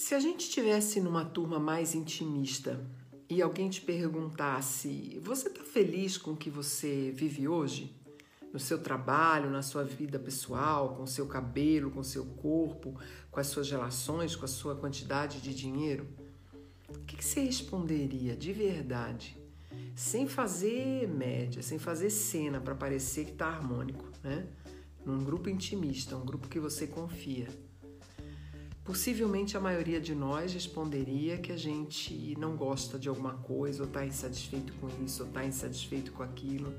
Se a gente estivesse numa turma mais intimista e alguém te perguntasse: Você está feliz com o que você vive hoje? No seu trabalho, na sua vida pessoal, com seu cabelo, com seu corpo, com as suas relações, com a sua quantidade de dinheiro? O que você responderia de verdade? Sem fazer média, sem fazer cena para parecer que está harmônico, né? Num grupo intimista, um grupo que você confia. Possivelmente a maioria de nós responderia que a gente não gosta de alguma coisa, ou está insatisfeito com isso, ou está insatisfeito com aquilo,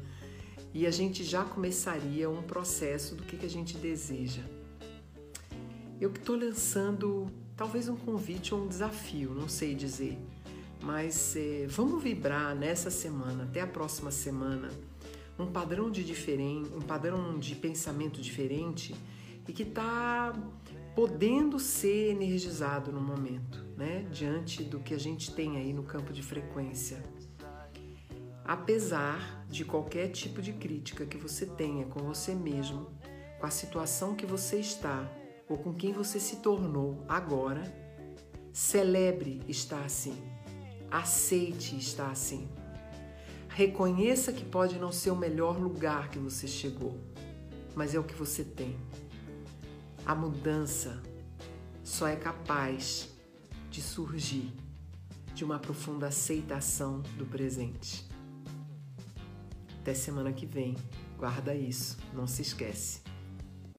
e a gente já começaria um processo do que, que a gente deseja. Eu que estou lançando talvez um convite ou um desafio, não sei dizer, mas é, vamos vibrar nessa semana, até a próxima semana, um padrão de diferente, um padrão de pensamento diferente e que está podendo ser energizado no momento, né? Diante do que a gente tem aí no campo de frequência. Apesar de qualquer tipo de crítica que você tenha com você mesmo, com a situação que você está ou com quem você se tornou agora, celebre estar assim. Aceite estar assim. Reconheça que pode não ser o melhor lugar que você chegou, mas é o que você tem. A mudança só é capaz de surgir de uma profunda aceitação do presente. Até semana que vem. Guarda isso, não se esquece.